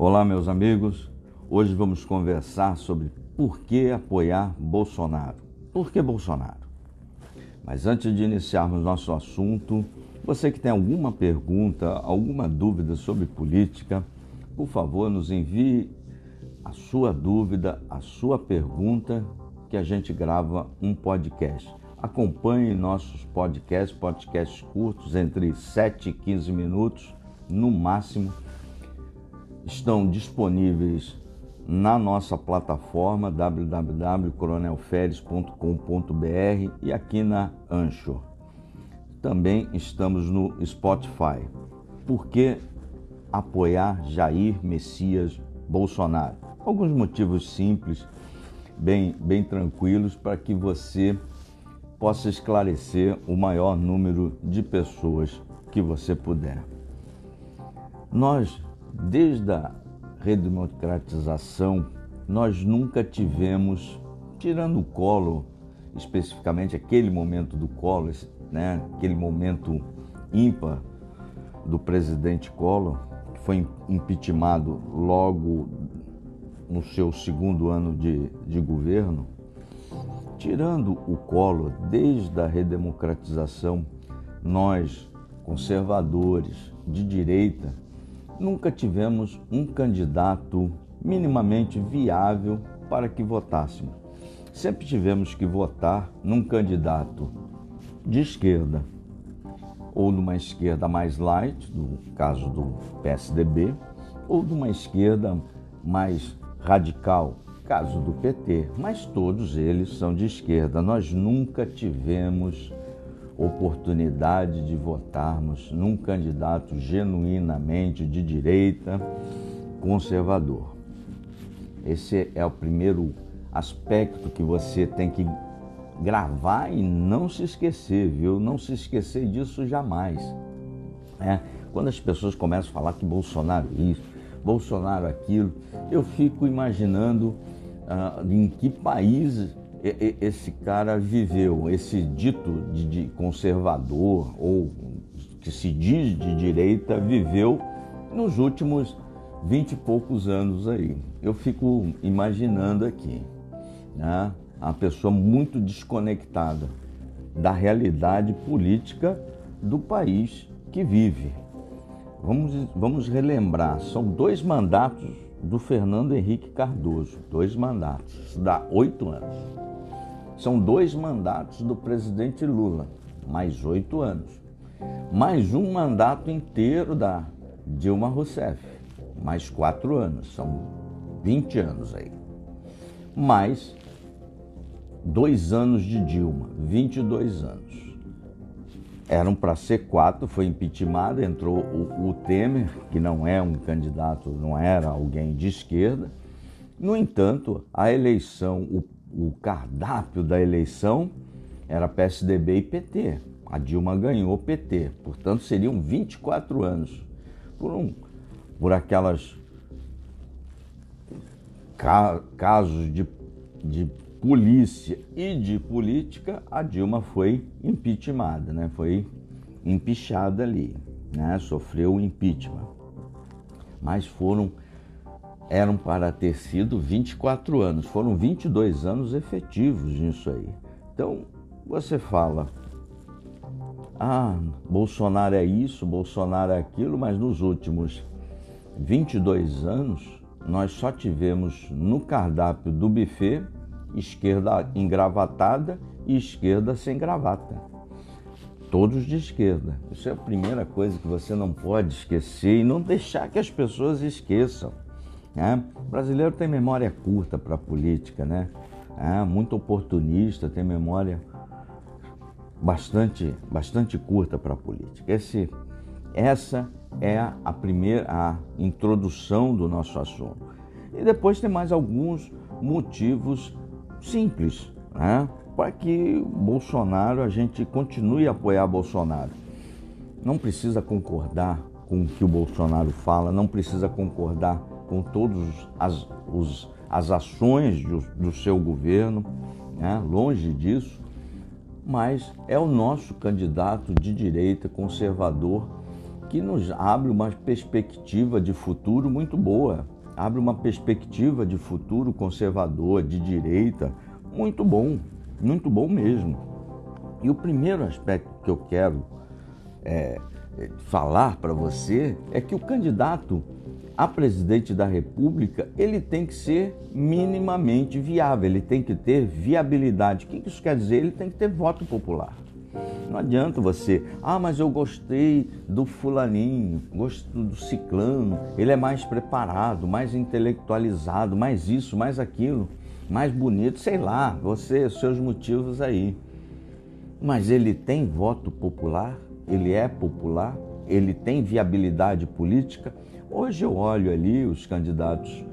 Olá, meus amigos. Hoje vamos conversar sobre por que apoiar Bolsonaro. Por que Bolsonaro? Mas antes de iniciarmos nosso assunto, você que tem alguma pergunta, alguma dúvida sobre política, por favor, nos envie a sua dúvida, a sua pergunta, que a gente grava um podcast. Acompanhe nossos podcasts, podcasts curtos, entre 7 e 15 minutos no máximo. Estão disponíveis na nossa plataforma www.coronelferes.com.br e aqui na Anchor. Também estamos no Spotify. Por que apoiar Jair Messias Bolsonaro? Alguns motivos simples, bem, bem tranquilos, para que você possa esclarecer o maior número de pessoas que você puder. Nós, desde a redemocratização, nós nunca tivemos, tirando o colo, especificamente aquele momento do colo, né, aquele momento ímpar do presidente Collor, que foi impeachmentado logo no seu segundo ano de, de governo, tirando o Collor desde a redemocratização, nós, conservadores de direita, nunca tivemos um candidato minimamente viável para que votássemos. Sempre tivemos que votar num candidato de esquerda, ou numa esquerda mais light, no caso do PSDB, ou de uma esquerda mais radical, caso do PT, mas todos eles são de esquerda. Nós nunca tivemos oportunidade de votarmos num candidato genuinamente de direita conservador. Esse é o primeiro aspecto que você tem que gravar e não se esquecer, viu? Não se esquecer disso jamais. É, quando as pessoas começam a falar que Bolsonaro isso, Bolsonaro aquilo, eu fico imaginando uh, em que país esse cara viveu, esse dito de conservador ou que se diz de direita viveu nos últimos vinte e poucos anos aí. Eu fico imaginando aqui, né? a pessoa muito desconectada da realidade política do país que vive. Vamos, vamos relembrar, são dois mandatos do Fernando Henrique Cardoso, dois mandatos, dá oito anos. São dois mandatos do presidente Lula, mais oito anos. Mais um mandato inteiro da Dilma Rousseff, mais quatro anos, são 20 anos aí. Mais dois anos de Dilma, 22 anos. Eram para ser quatro, foi impeachment, entrou o, o, Temer, que não é um candidato, não era alguém de esquerda. No entanto, a eleição, o, o cardápio da eleição era PSDB e PT. A Dilma ganhou PT, portanto seriam 24 anos. Por, um, por aquelas ca, casos de, de polícia e de política, a Dilma foi impeachmentada, né? Foi empichada ali, né? Sofreu impeachment. Mas foram eram para ter sido 24 anos, foram 22 anos efetivos nisso aí. Então, você fala, ah, Bolsonaro é isso, Bolsonaro é aquilo, mas nos últimos 22 anos nós só tivemos no cardápio do buffet esquerda engravatada e esquerda sem gravata. Todos de esquerda. Isso é a primeira coisa que você não pode esquecer e não deixar que as pessoas esqueçam. Né? O brasileiro tem memória curta para a política, né? É, muito oportunista, tem memória bastante, bastante curta para a política. Esse, essa é a primeira a introdução do nosso assunto. E depois tem mais alguns motivos simples, né? para que Bolsonaro, a gente continue a apoiar Bolsonaro. Não precisa concordar com o que o Bolsonaro fala, não precisa concordar com todas as, os, as ações do, do seu governo, né? longe disso, mas é o nosso candidato de direita conservador que nos abre uma perspectiva de futuro muito boa, abre uma perspectiva de futuro conservador, de direita, muito bom, muito bom mesmo. E o primeiro aspecto que eu quero é, falar para você é que o candidato a presidente da República ele tem que ser minimamente viável, ele tem que ter viabilidade. O que isso quer dizer? Ele tem que ter voto popular. Não adianta você, ah, mas eu gostei do fulaninho, gosto do ciclano, ele é mais preparado, mais intelectualizado, mais isso, mais aquilo, mais bonito, sei lá, você, seus motivos aí. Mas ele tem voto popular, ele é popular, ele tem viabilidade política. Hoje eu olho ali os candidatos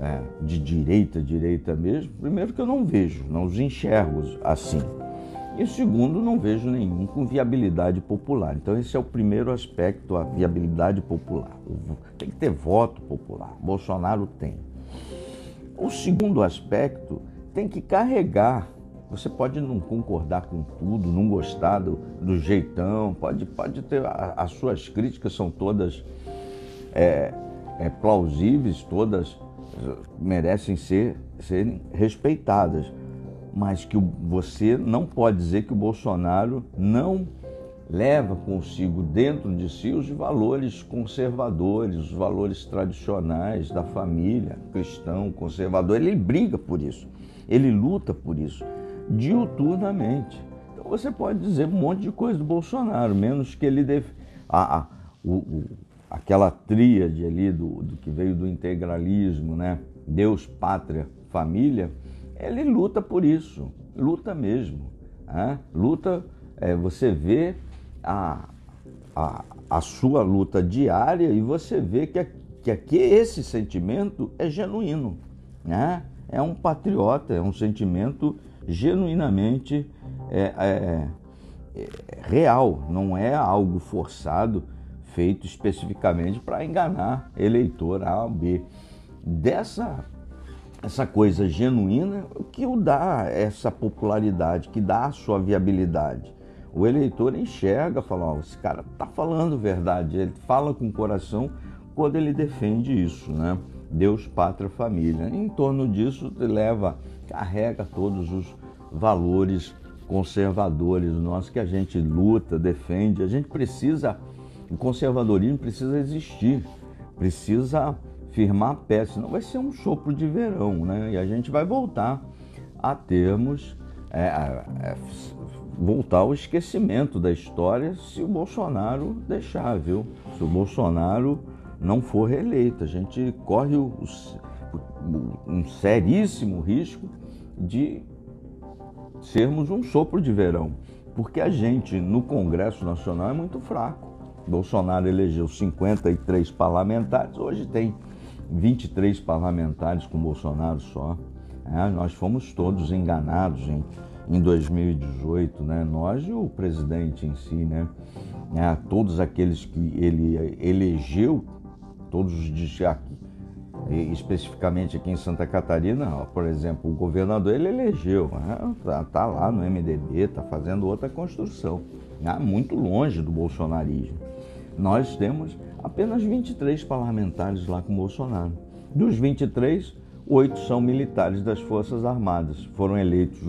é, de direita, direita mesmo, primeiro que eu não vejo, não os enxergo assim. E segundo, não vejo nenhum com viabilidade popular. Então, esse é o primeiro aspecto, a viabilidade popular. Tem que ter voto popular. Bolsonaro tem. O segundo aspecto tem que carregar. Você pode não concordar com tudo, não gostar do, do jeitão, pode, pode ter. as suas críticas são todas é, é, plausíveis, todas eh, merecem ser, serem respeitadas mas que você não pode dizer que o Bolsonaro não leva consigo dentro de si os valores conservadores, os valores tradicionais da família cristão, conservador. Ele briga por isso, ele luta por isso, diuturnamente. Então você pode dizer um monte de coisa do Bolsonaro, menos que ele. A, a, o, o, aquela tríade ali do, do que veio do integralismo, né? Deus, pátria, família ele luta por isso, luta mesmo. Né? Luta, é, você vê a, a, a sua luta diária e você vê que, que aqui esse sentimento é genuíno. Né? É um patriota, é um sentimento genuinamente é, é, é real, não é algo forçado, feito especificamente para enganar eleitor A ou B. Dessa essa coisa genuína que o dá essa popularidade, que dá a sua viabilidade. O eleitor enxerga, fala, oh, esse cara está falando verdade, ele fala com o coração quando ele defende isso, né? Deus, pátria, família. Em torno disso, leva, carrega todos os valores conservadores nossos que a gente luta, defende. A gente precisa, o conservadorismo precisa existir, precisa firmar pé, senão vai ser um sopro de verão, né? E a gente vai voltar a termos, é, é, voltar ao esquecimento da história se o Bolsonaro deixar, viu? Se o Bolsonaro não for reeleito, a gente corre o, o, um seríssimo risco de sermos um sopro de verão, porque a gente no Congresso Nacional é muito fraco. Bolsonaro elegeu 53 parlamentares, hoje tem 23 parlamentares com Bolsonaro só. É, nós fomos todos enganados em, em 2018, né? nós e o presidente em si, né? É, todos aqueles que ele elegeu, todos os especificamente aqui em Santa Catarina, por exemplo, o governador ele elegeu, está tá lá no MDB, está fazendo outra construção, né? muito longe do bolsonarismo. Nós temos apenas 23 parlamentares lá com Bolsonaro. Dos 23, oito são militares das Forças Armadas. Foram eleitos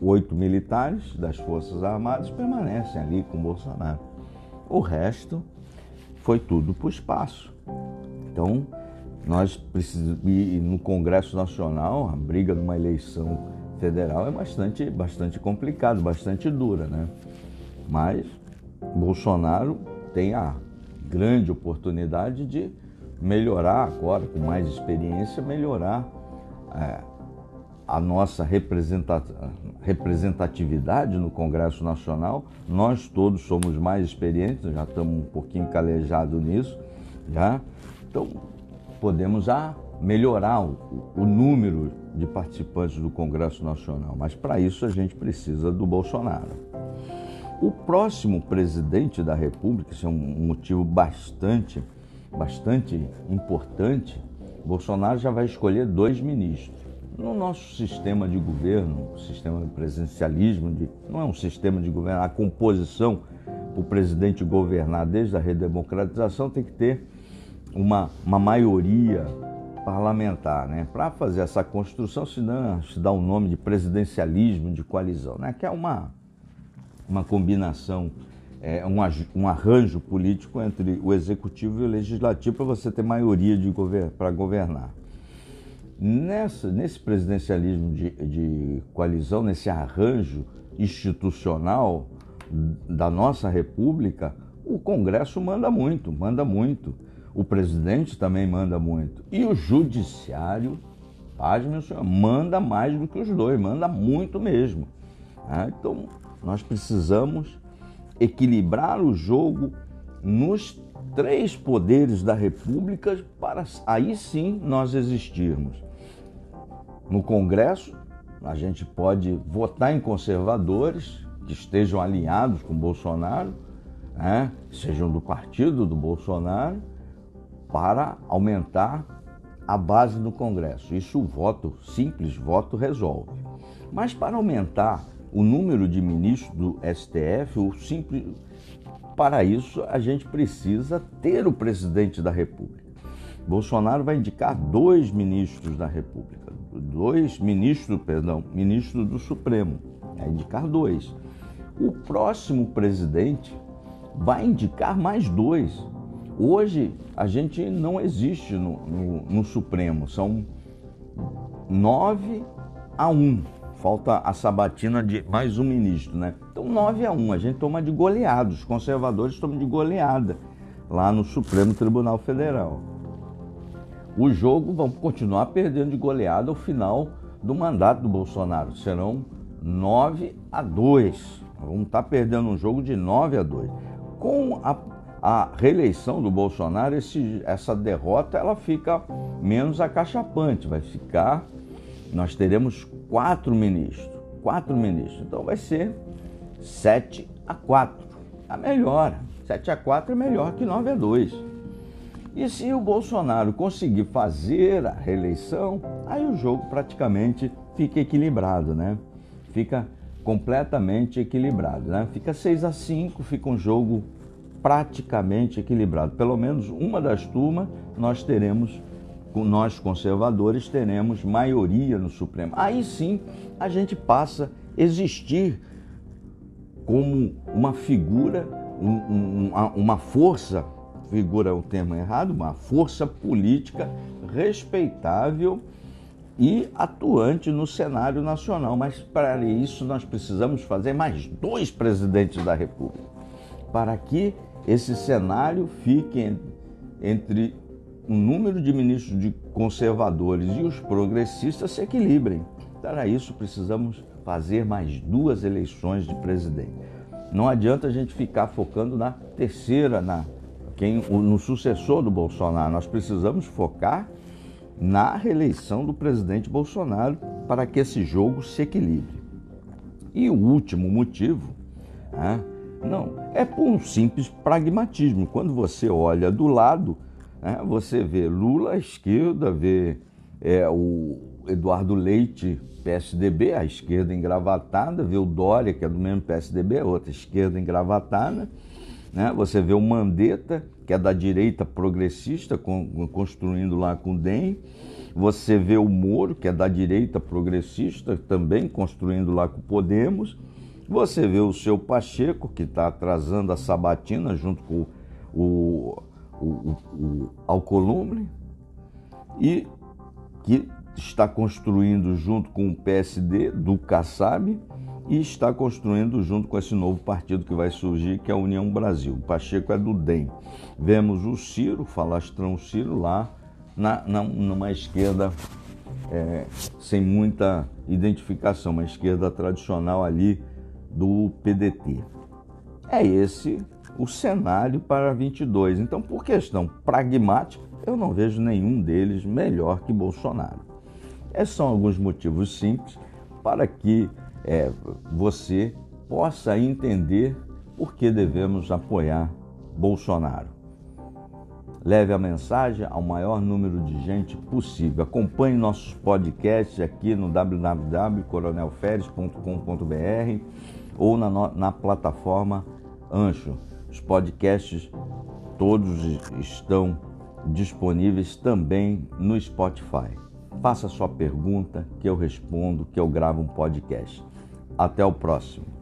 oito militares das Forças Armadas permanecem ali com Bolsonaro. O resto foi tudo para o espaço. Então, nós precisamos. E no Congresso Nacional, a briga numa eleição federal é bastante, bastante complicado, bastante dura, né? Mas Bolsonaro tem a grande oportunidade de melhorar agora, com mais experiência, melhorar é, a nossa representatividade no Congresso Nacional. Nós todos somos mais experientes, já estamos um pouquinho calejados nisso, já. Então, podemos ah, melhorar o, o número de participantes do Congresso Nacional, mas para isso a gente precisa do Bolsonaro. O próximo presidente da República, isso é um motivo bastante, bastante importante, Bolsonaro já vai escolher dois ministros. No nosso sistema de governo, sistema de presidencialismo, de, não é um sistema de governo, a composição o presidente governar desde a redemocratização, tem que ter uma, uma maioria parlamentar, né? Para fazer essa construção, se dá, se dá o um nome de presidencialismo de coalizão, né? Que é uma, uma combinação, é, um, um arranjo político entre o executivo e o legislativo para você ter maioria gover para governar. Nessa, nesse presidencialismo de, de coalizão, nesse arranjo institucional da nossa República, o Congresso manda muito, manda muito. O presidente também manda muito. E o judiciário, paz, meu senhor, manda mais do que os dois, manda muito mesmo. Ah, então, nós precisamos equilibrar o jogo nos três poderes da República para aí sim nós existirmos. No Congresso, a gente pode votar em conservadores que estejam alinhados com Bolsonaro, né, sejam do partido do Bolsonaro, para aumentar a base do Congresso. Isso o voto simples, voto resolve. Mas para aumentar o número de ministros do STF, o simples para isso a gente precisa ter o presidente da República. Bolsonaro vai indicar dois ministros da República, dois ministros, perdão, ministros do Supremo, vai indicar dois. O próximo presidente vai indicar mais dois. Hoje a gente não existe no, no, no Supremo, são nove a um. Falta a sabatina de mais um ministro, né? Então, 9 a 1, a gente toma de goleada, os conservadores tomam de goleada lá no Supremo Tribunal Federal. O jogo vão continuar perdendo de goleada ao final do mandato do Bolsonaro. Serão 9 a 2. Vamos estar perdendo um jogo de 9 a 2. Com a a reeleição do Bolsonaro, esse, essa derrota ela fica menos acachapante, vai ficar. Nós teremos quatro ministros, quatro ministros, então vai ser 7 a 4. A melhor, 7 a 4 é melhor que 9 a 2. E se o Bolsonaro conseguir fazer a reeleição, aí o jogo praticamente fica equilibrado, né? Fica completamente equilibrado, né? Fica 6 a 5, fica um jogo praticamente equilibrado. Pelo menos uma das turmas nós teremos, nós conservadores teremos maioria no Supremo. Aí sim a gente passa a existir como uma figura, um, um, uma força, figura é o termo errado, uma força política respeitável e atuante no cenário nacional. Mas para isso nós precisamos fazer mais dois presidentes da República, para que esse cenário fique entre um número de ministros de conservadores e os progressistas se equilibrem. Para isso, precisamos fazer mais duas eleições de presidente. Não adianta a gente ficar focando na terceira, na quem, no sucessor do Bolsonaro. Nós precisamos focar na reeleição do presidente Bolsonaro para que esse jogo se equilibre. E o último motivo, né, não, é por um simples pragmatismo. Quando você olha do lado, né, você vê Lula à esquerda, vê é, o Eduardo Leite, PSDB, à esquerda engravatada, vê o Dória, que é do mesmo PSDB, a outra esquerda engravatada. Né? Você vê o Mandetta, que é da direita progressista, construindo lá com o DEM. Você vê o Moro, que é da direita progressista, também construindo lá com o Podemos. Você vê o seu Pacheco, que está atrasando a sabatina junto com o, o, o, Alcolumbre, e que está construindo junto com o PSD do Kassab e está construindo junto com esse novo partido que vai surgir, que é a União Brasil. O Pacheco é do DEM. Vemos o Ciro, falastrão Ciro, lá na, na, numa esquerda é, sem muita identificação, uma esquerda tradicional ali do PDT. É esse o cenário para 22. Então, por questão pragmática, eu não vejo nenhum deles melhor que Bolsonaro. Esses são alguns motivos simples para que é, você possa entender por que devemos apoiar Bolsonaro. Leve a mensagem ao maior número de gente possível. Acompanhe nossos podcasts aqui no www.coronelferes.com.br ou na, na plataforma Ancho. Os podcasts todos estão disponíveis também no Spotify. Faça sua pergunta que eu respondo, que eu gravo um podcast. Até o próximo.